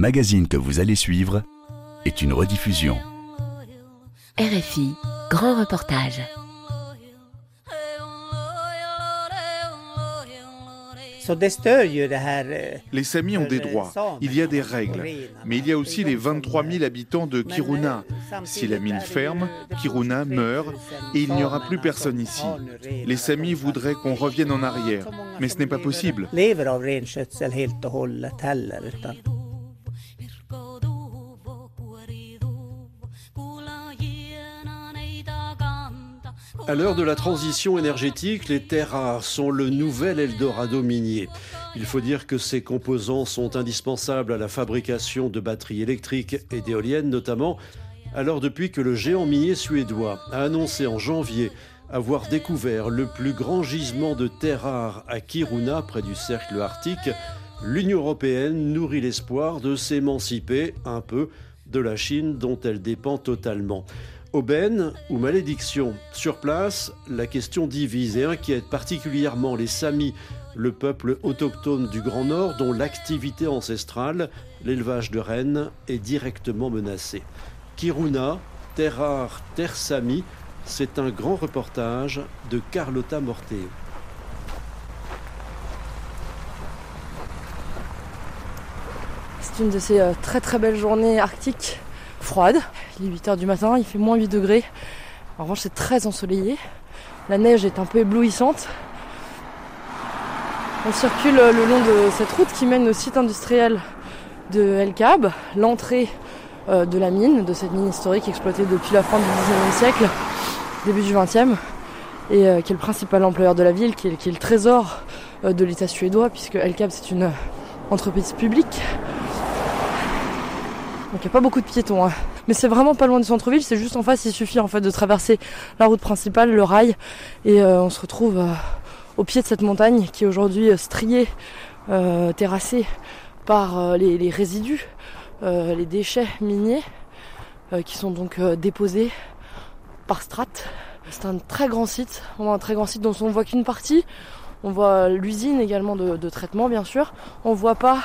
magazine que vous allez suivre est une rediffusion. RFI, grand reportage. Les Samis ont des droits, il y a des règles, mais il y a aussi les 23 000 habitants de Kiruna. Si la mine ferme, Kiruna meurt et il n'y aura plus personne ici. Les Samis voudraient qu'on revienne en arrière, mais ce n'est pas possible. À l'heure de la transition énergétique, les terres rares sont le nouvel Eldorado minier. Il faut dire que ces composants sont indispensables à la fabrication de batteries électriques et d'éoliennes notamment. Alors depuis que le géant minier suédois a annoncé en janvier avoir découvert le plus grand gisement de terres rares à Kiruna, près du cercle arctique, l'Union européenne nourrit l'espoir de s'émanciper un peu de la Chine dont elle dépend totalement. Aubaine ou malédiction Sur place, la question divise et inquiète particulièrement les Samis, le peuple autochtone du Grand Nord dont l'activité ancestrale, l'élevage de rennes, est directement menacée. Kiruna, terre rare, terre Sami, c'est un grand reportage de Carlotta Morteo. C'est une de ces euh, très très belles journées arctiques froide. Il est 8h du matin, il fait moins 8 degrés. En revanche, c'est très ensoleillé. La neige est un peu éblouissante. On circule le long de cette route qui mène au site industriel de El Cab, l'entrée euh, de la mine, de cette mine historique exploitée depuis la fin du 19e siècle, début du 20e, et euh, qui est le principal employeur de la ville, qui est, le trésor euh, de l'État suédois, puisque El Cab c'est une entreprise publique donc il n'y a pas beaucoup de piétons. Hein. Mais c'est vraiment pas loin du centre-ville, c'est juste en face, il suffit en fait de traverser la route principale, le rail, et euh, on se retrouve euh, au pied de cette montagne qui est aujourd'hui euh, striée, terrassée par les, résidus, les déchets miniers, qui sont donc déposés par strates. C'est un très grand site, on un très grand site dont on ne voit qu'une partie. On voit l'usine également de, de, traitement bien sûr. On voit pas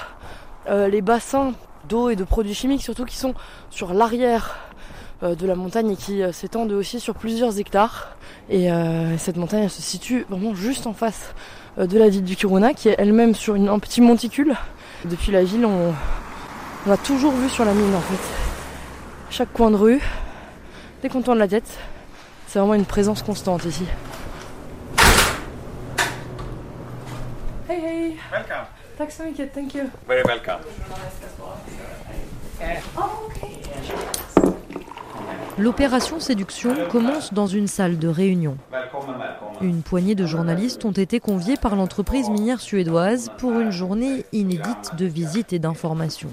les bassins d'eau et de produits chimiques, surtout qui sont sur l'arrière euh, de la montagne et qui euh, s'étendent aussi sur plusieurs hectares. Et euh, cette montagne se situe vraiment juste en face de la ville du Kiruna, qui est elle-même sur un petit monticule. Depuis la ville, on, on a toujours vu sur la mine en fait. Chaque coin de rue, dès qu'on tourne la tête, c'est vraiment une présence constante ici. Hey hey! Welcome! Tack så mycket, thank you. Very welcome. L'opération séduction commence dans une salle de réunion. Une poignée de journalistes ont été conviés par l'entreprise minière suédoise pour une journée inédite de visite et d'information.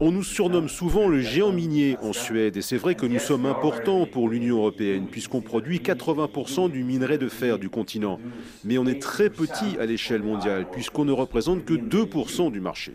On nous surnomme souvent le géant minier en Suède et c'est vrai que nous sommes importants pour l'Union européenne puisqu'on produit 80% du minerai de fer du continent. Mais on est très petit à l'échelle mondiale puisqu'on ne représente que 2% du marché.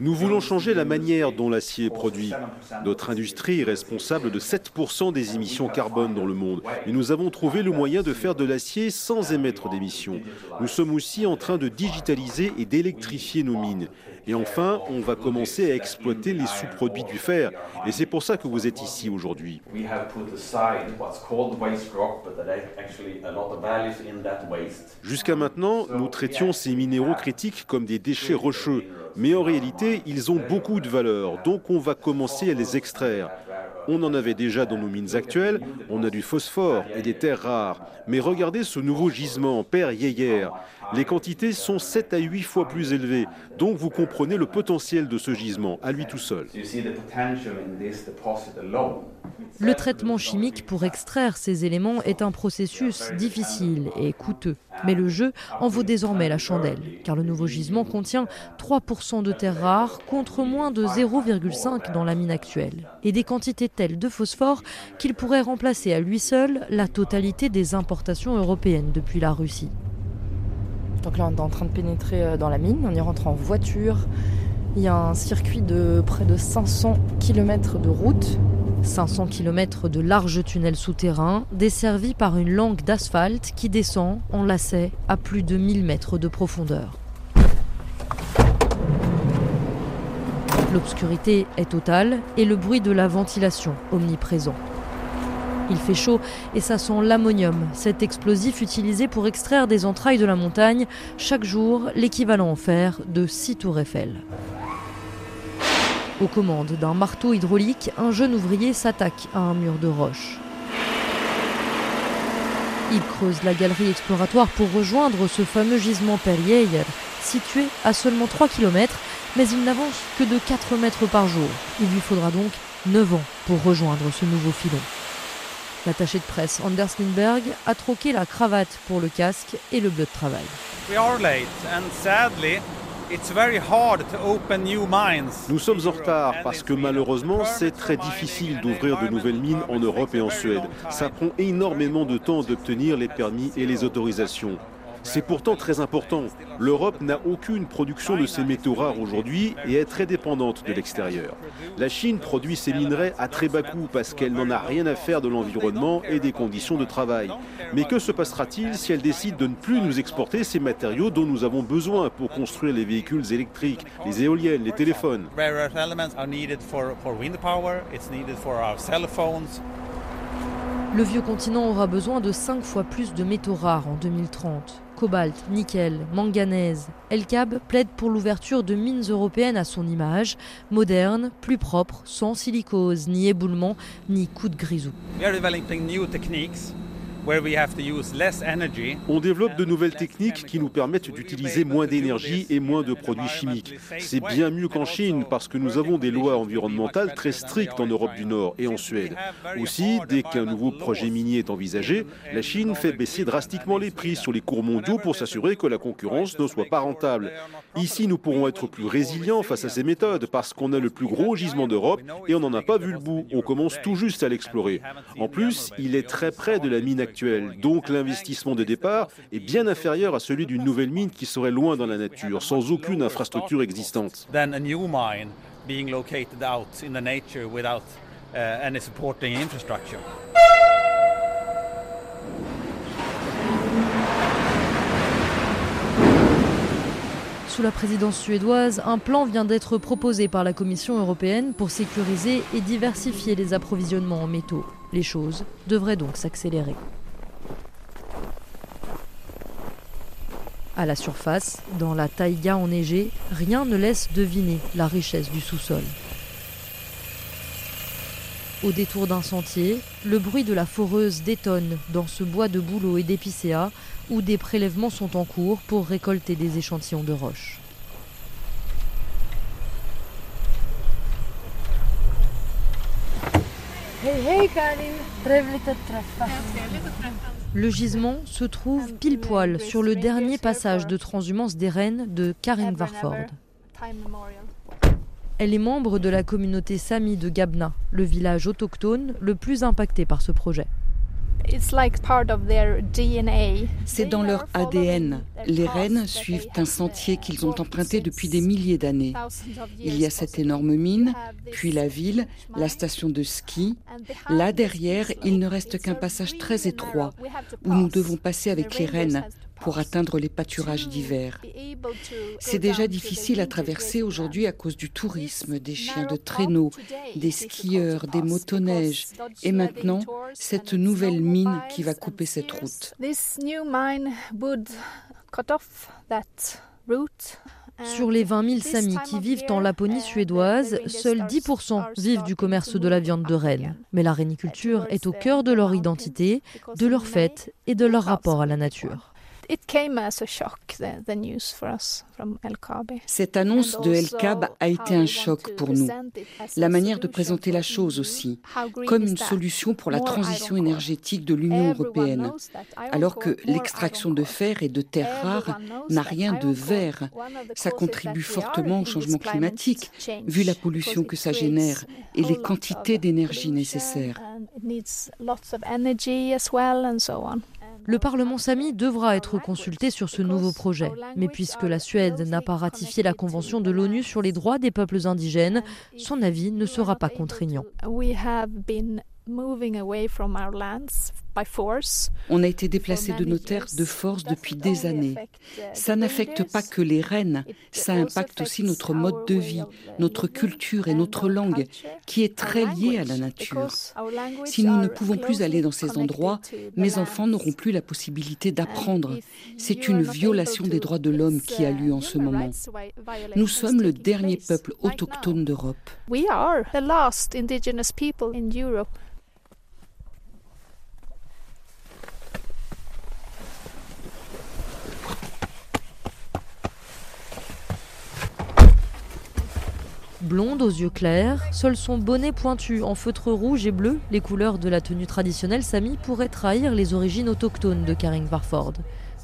Nous voulons changer la manière dont l'acier est produit. Notre industrie est responsable de 7% des émissions carbone dans le monde. Et nous avons trouvé le moyen de faire de l'acier sans émettre d'émissions. Nous sommes aussi en train de digitaliser et d'électrifier nos mines. Et enfin, on va commencer à exploiter les sous-produits du fer. Et c'est pour ça que vous êtes ici aujourd'hui. Jusqu'à maintenant, nous traitions ces minéraux critiques comme des déchets rocheux. Mais en réalité, ils ont beaucoup de valeur, donc on va commencer à les extraire. On en avait déjà dans nos mines actuelles, on a du phosphore et des terres rares. Mais regardez ce nouveau gisement, Père Yeyer. Les quantités sont 7 à 8 fois plus élevées, donc vous comprenez le potentiel de ce gisement à lui tout seul. Le traitement chimique pour extraire ces éléments est un processus difficile et coûteux. Mais le jeu en vaut désormais la chandelle, car le nouveau gisement contient 3% de terres rares contre moins de 0,5 dans la mine actuelle, et des quantités telles de phosphore qu'il pourrait remplacer à lui seul la totalité des importations européennes depuis la Russie. Donc là, on est en train de pénétrer euh, dans la mine, on y rentre en voiture. Il y a un circuit de près de 500 km de route 500 km de larges tunnels souterrains, desservis par une langue d'asphalte qui descend en lacet à plus de 1000 mètres de profondeur. L'obscurité est totale et le bruit de la ventilation omniprésent. Il fait chaud et ça sent l'ammonium, cet explosif utilisé pour extraire des entrailles de la montagne chaque jour l'équivalent en fer de 6 tours Eiffel. Aux commandes d'un marteau hydraulique, un jeune ouvrier s'attaque à un mur de roche. Il creuse la galerie exploratoire pour rejoindre ce fameux gisement Perrier, situé à seulement 3 km, mais il n'avance que de 4 mètres par jour. Il lui faudra donc 9 ans pour rejoindre ce nouveau filon. L'attaché de presse Anders Lindberg a troqué la cravate pour le casque et le bleu de travail. Nous sommes en retard parce que malheureusement c'est très difficile d'ouvrir de nouvelles mines en Europe et en Suède. Ça prend énormément de temps d'obtenir les permis et les autorisations. C'est pourtant très important. L'Europe n'a aucune production de ces métaux rares aujourd'hui et est très dépendante de l'extérieur. La Chine produit ses minerais à très bas coût parce qu'elle n'en a rien à faire de l'environnement et des conditions de travail. Mais que se passera-t-il si elle décide de ne plus nous exporter ces matériaux dont nous avons besoin pour construire les véhicules électriques, les éoliennes, les téléphones? Le vieux continent aura besoin de 5 fois plus de métaux rares en 2030. Cobalt, nickel, manganèse. Elkab plaide pour l'ouverture de mines européennes à son image, modernes, plus propres, sans silicose, ni éboulement, ni coup de grisou. On développe de nouvelles techniques qui nous permettent d'utiliser moins d'énergie et moins de produits chimiques. C'est bien mieux qu'en Chine parce que nous avons des lois environnementales très strictes en Europe du Nord et en Suède. Aussi, dès qu'un nouveau projet minier est envisagé, la Chine fait baisser drastiquement les prix sur les cours mondiaux pour s'assurer que la concurrence ne soit pas rentable. Ici, nous pourrons être plus résilients face à ces méthodes parce qu'on a le plus gros gisement d'Europe et on n'en a pas vu le bout. On commence tout juste à l'explorer. En plus, il est très près de la mine actuelle, donc l'investissement de départ est bien inférieur à celui d'une nouvelle mine qui serait loin dans la nature, sans aucune infrastructure existante. Sous la présidence suédoise, un plan vient d'être proposé par la Commission européenne pour sécuriser et diversifier les approvisionnements en métaux. Les choses devraient donc s'accélérer. À la surface, dans la taïga enneigée, rien ne laisse deviner la richesse du sous-sol. Au détour d'un sentier, le bruit de la foreuse détonne dans ce bois de bouleau et d'épicéa où des prélèvements sont en cours pour récolter des échantillons de roches. Le gisement se trouve pile poil sur le dernier passage de transhumance des reines de Karin Varford. Elle est membre de la communauté Sami de Gabna, le village autochtone le plus impacté par ce projet. C'est dans leur ADN. Les rennes suivent un sentier qu'ils ont emprunté depuis des milliers d'années. Il y a cette énorme mine, puis la ville, la station de ski. Là derrière, il ne reste qu'un passage très étroit où nous devons passer avec les rennes pour atteindre les pâturages d'hiver. C'est déjà difficile à traverser aujourd'hui à cause du tourisme, des chiens de traîneau, des skieurs, des motoneiges et maintenant cette nouvelle mine qui va couper cette route. Sur les 20 000 Samis qui vivent en Laponie suédoise, seuls 10% vivent du commerce de la viande de renne. Mais la réniculture est au cœur de leur identité, de leur fête et de leur rapport à la nature. Cette annonce de LKAB a été un choc pour nous. La manière de présenter la chose aussi, comme une solution pour la transition énergétique de l'Union européenne, alors que l'extraction de fer et de terres rares n'a rien de vert. Ça contribue fortement au changement climatique, vu la pollution que ça génère et les quantités d'énergie nécessaires. Le Parlement sami devra être consulté sur ce nouveau projet. Mais puisque la Suède n'a pas ratifié la Convention de l'ONU sur les droits des peuples indigènes, son avis ne sera pas contraignant. On a été déplacé de nos terres de force depuis des années. Ça n'affecte pas que les reines, ça impacte aussi notre mode de vie, notre culture et notre langue, qui est très liée à la nature. Si nous ne pouvons plus aller dans ces endroits, mes enfants n'auront plus la possibilité d'apprendre. C'est une violation des droits de l'homme qui a lieu en ce moment. Nous sommes le dernier peuple autochtone d'Europe. Blonde aux yeux clairs, seul son bonnet pointu en feutre rouge et bleu, les couleurs de la tenue traditionnelle Sami pourraient trahir les origines autochtones de Karing Varford.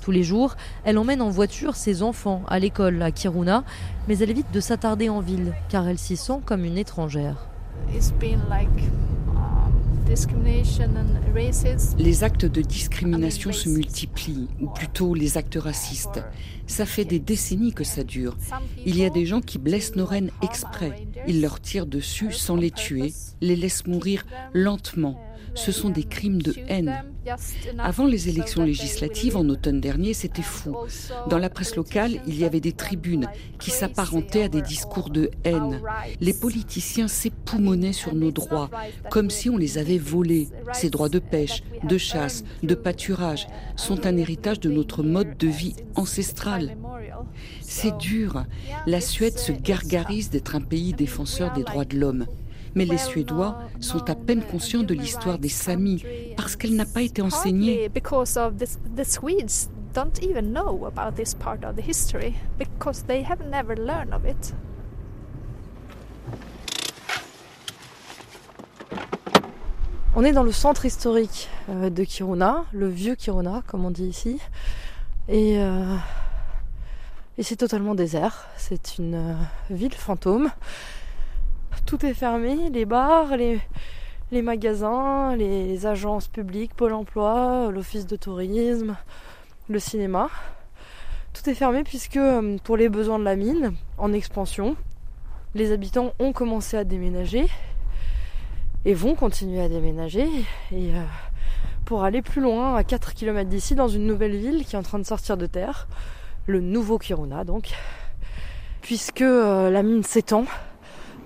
Tous les jours, elle emmène en voiture ses enfants à l'école à Kiruna, mais elle évite de s'attarder en ville car elle s'y sent comme une étrangère. Les actes de discrimination se multiplient, ou plutôt les actes racistes. Ça fait des décennies que ça dure. Il y a des gens qui blessent nos reines exprès. Ils leur tirent dessus sans les tuer, les laissent mourir lentement ce sont des crimes de haine. Avant les élections législatives en automne dernier, c'était fou. Dans la presse locale, il y avait des tribunes qui s'apparentaient à des discours de haine. Les politiciens s'époumonaient sur nos droits, comme si on les avait volés. Ces droits de pêche, de chasse, de pâturage sont un héritage de notre mode de vie ancestral. C'est dur. La Suède se gargarise d'être un pays défenseur des droits de l'homme. Mais les Suédois sont à peine conscients de l'histoire des Samis parce qu'elle n'a pas été enseignée. On est dans le centre historique euh, de Kiruna, le vieux Kiruna, comme on dit ici. Et, euh, et c'est totalement désert. C'est une euh, ville fantôme tout est fermé, les bars, les, magasins, les agences publiques, Pôle emploi, l'office de tourisme, le cinéma. Tout est fermé puisque euh, pour les besoins de la mine, en expansion, les habitants ont commencé à déménager et vont continuer à déménager. Et euh, pour aller plus loin, à 4 km d'ici, dans une nouvelle ville qui est en train de sortir de terre, le nouveau Kiruna donc, puisque euh, la mine s'étend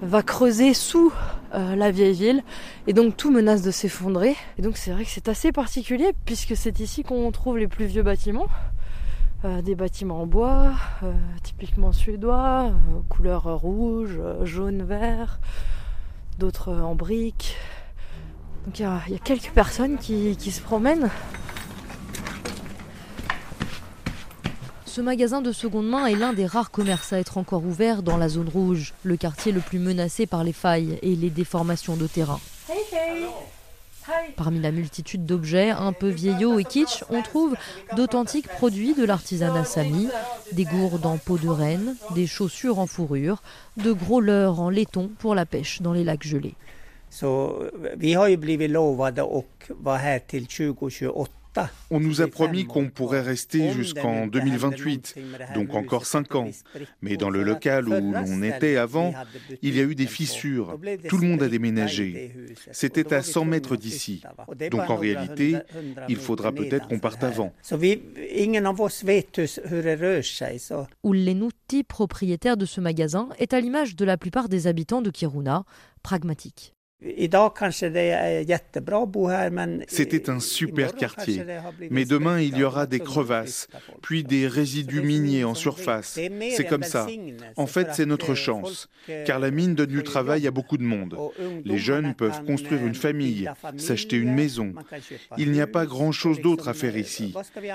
va creuser sous euh, la vieille ville et donc tout menace de s'effondrer. Et donc c'est vrai que c'est assez particulier puisque c'est ici qu'on trouve les plus vieux bâtiments. Euh, des bâtiments en bois, euh, typiquement suédois, couleur rouge, jaune, vert, d'autres en briques. Donc il y, a quelques personnes qui se promènent Ce magasin de seconde main est l'un des rares commerces à être encore ouvert dans la zone rouge, le quartier le plus menacé par les failles et les déformations de terrain. Parmi la multitude d'objets un peu vieillots et kitsch, on trouve d'authentiques produits de l'artisanat sami, des gourdes en peau de renne, des chaussures en fourrure, de gros leurres en laiton pour la pêche dans les lacs gelés. On nous a promis qu'on pourrait rester jusqu'en 2028, donc encore 5 ans. Mais dans le local où l'on était avant, il y a eu des fissures. Tout le monde a déménagé. C'était à 100 mètres d'ici. Donc en réalité, il faudra peut-être qu'on parte avant. Ullenutti, propriétaire de ce magasin, est à l'image de la plupart des habitants de Kiruna, pragmatique. C'était un super quartier, mais demain il y aura des crevasses, puis des résidus miniers en surface. C'est comme ça. En fait, c'est notre chance, car la mine donne du travail à beaucoup de monde. Les jeunes peuvent construire une famille, s'acheter une maison. Il n'y a pas grand-chose d'autre à faire ici.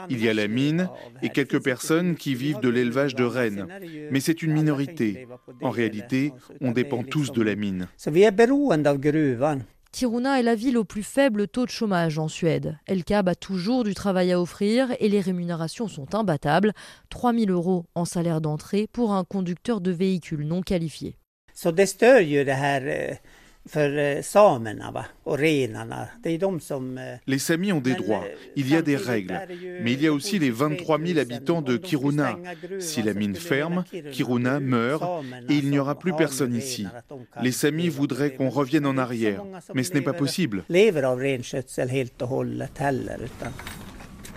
Il y a la mine et quelques personnes qui vivent de l'élevage de rennes, mais c'est une minorité. En réalité, on dépend tous de la mine. Kiruna est la ville au plus faible taux de chômage en Suède. Elkab a toujours du travail à offrir et les rémunérations sont imbattables. 3 000 euros en salaire d'entrée pour un conducteur de véhicule non qualifié. Les Samis ont des droits, il y a des règles, mais il y a aussi les 23 000 habitants de Kiruna. Si la mine ferme, Kiruna meurt et il n'y aura plus personne ici. Les Samis voudraient qu'on revienne en arrière, mais ce n'est pas possible.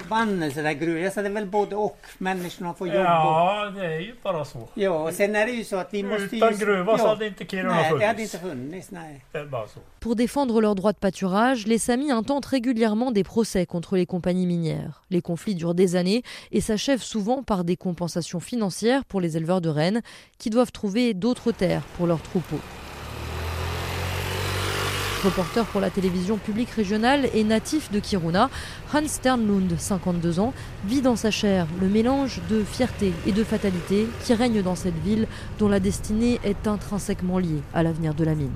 Förbannelse där gruvan. Jag sa det är väl både och. Människorna får jobb. Ja, det är ju bara så. Ja, och sen är det ju så att vi måste Utan ju... gruva ja. så hade inte Kiruna nej, funnits. det hade inte funnits. Nej. Det är bara så. Pour défendre leurs droits de pâturage, les Samis intentent régulièrement des procès contre les compagnies minières. Les conflits durent des années et s'achèvent souvent par des compensations financières pour les éleveurs de rennes qui doivent trouver d'autres terres pour leurs troupeaux. Reporter pour la télévision publique régionale et natif de Kiruna, Hans Sternlund, 52 ans, vit dans sa chair le mélange de fierté et de fatalité qui règne dans cette ville dont la destinée est intrinsèquement liée à l'avenir de la mine.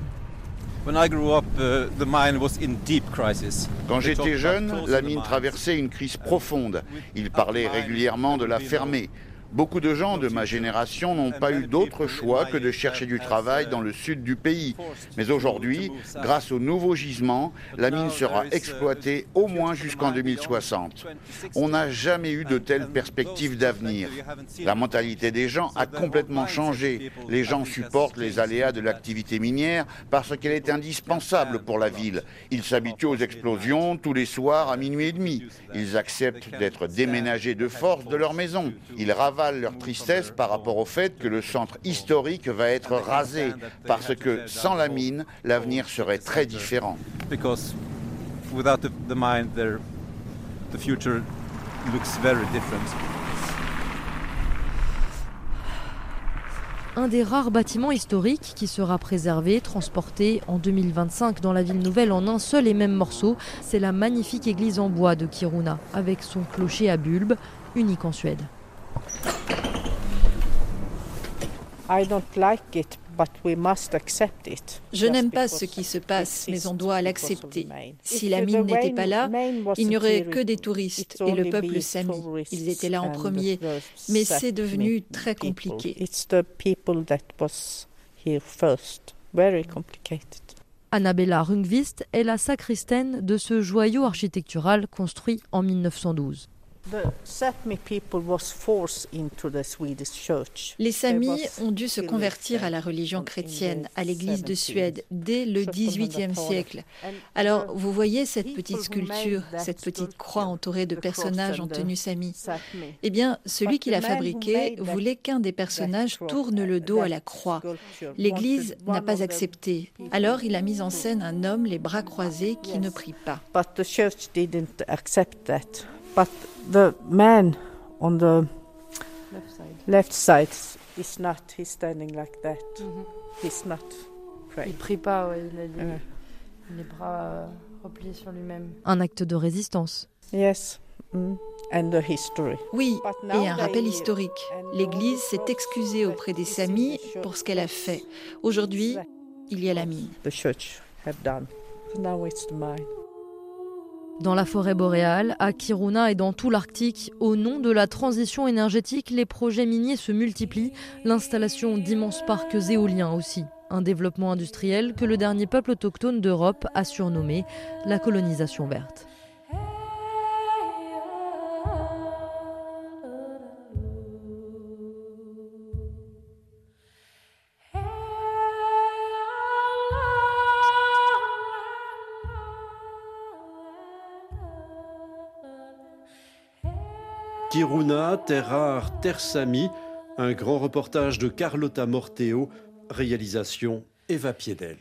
Quand j'étais jeune, la mine traversait une crise profonde. Il parlait régulièrement de la fermer. Beaucoup de gens de ma génération n'ont pas eu d'autre choix que de chercher du travail dans le sud du pays. Mais aujourd'hui, grâce aux nouveaux gisements, la mine sera exploitée au moins jusqu'en 2060. On n'a jamais eu de telles perspectives d'avenir. La mentalité des gens a complètement changé. Les gens supportent les aléas de l'activité minière parce qu'elle est indispensable pour la ville. Ils s'habituent aux explosions tous les soirs à minuit et demi. Ils acceptent d'être déménagés de force de leur maison. Ils leur tristesse par rapport au fait que le centre historique va être rasé, parce que sans la mine, l'avenir serait très différent. un des rares bâtiments historiques qui sera préservé, transporté en 2025 dans la ville nouvelle en un seul et même morceau. C'est la magnifique église en bois de Kiruna, avec son clocher à bulbe, unique en Suède. I don't like it, Je n'aime pas ce qui se passe, mais on doit l'accepter. Si la mine n'était pas là, il n'y aurait que des touristes et le peuple sami. Ils étaient là en premier, mais c'est devenu très compliqué. Annabella Rungvist est la sacristaine de ce joyau architectural construit en 1912. Les Samis ont dû se convertir à la religion chrétienne, à l'église de Suède, dès le XVIIIe siècle. Alors, vous voyez cette petite sculpture, cette petite croix entourée de personnages en tenue Sami Eh bien, celui qui l'a fabriquée voulait qu'un des personnages tourne le dos à la croix. L'église n'a pas accepté. Alors, il a mis en scène un homme les bras croisés qui ne prie pas. But the man on the left side, left side is not. He's standing like that. Mm -hmm. He's not praying. Il prie pas. Ouais, il a les, ouais. les bras euh, repliés sur lui-même. Un acte de résistance. Yes. Mm. And the history. Oui, et un rappel historique. L'Église s'est excusée auprès des Samis pour ce qu'elle a fait. Aujourd'hui, il y a la mine. The church have done. Now it's the mine. Dans la forêt boréale, à Kiruna et dans tout l'Arctique, au nom de la transition énergétique, les projets miniers se multiplient, l'installation d'immenses parcs éoliens aussi. Un développement industriel que le dernier peuple autochtone d'Europe a surnommé la colonisation verte. Kiruna, terre rare, terre sami, un grand reportage de Carlotta Morteo, réalisation Eva Piedel.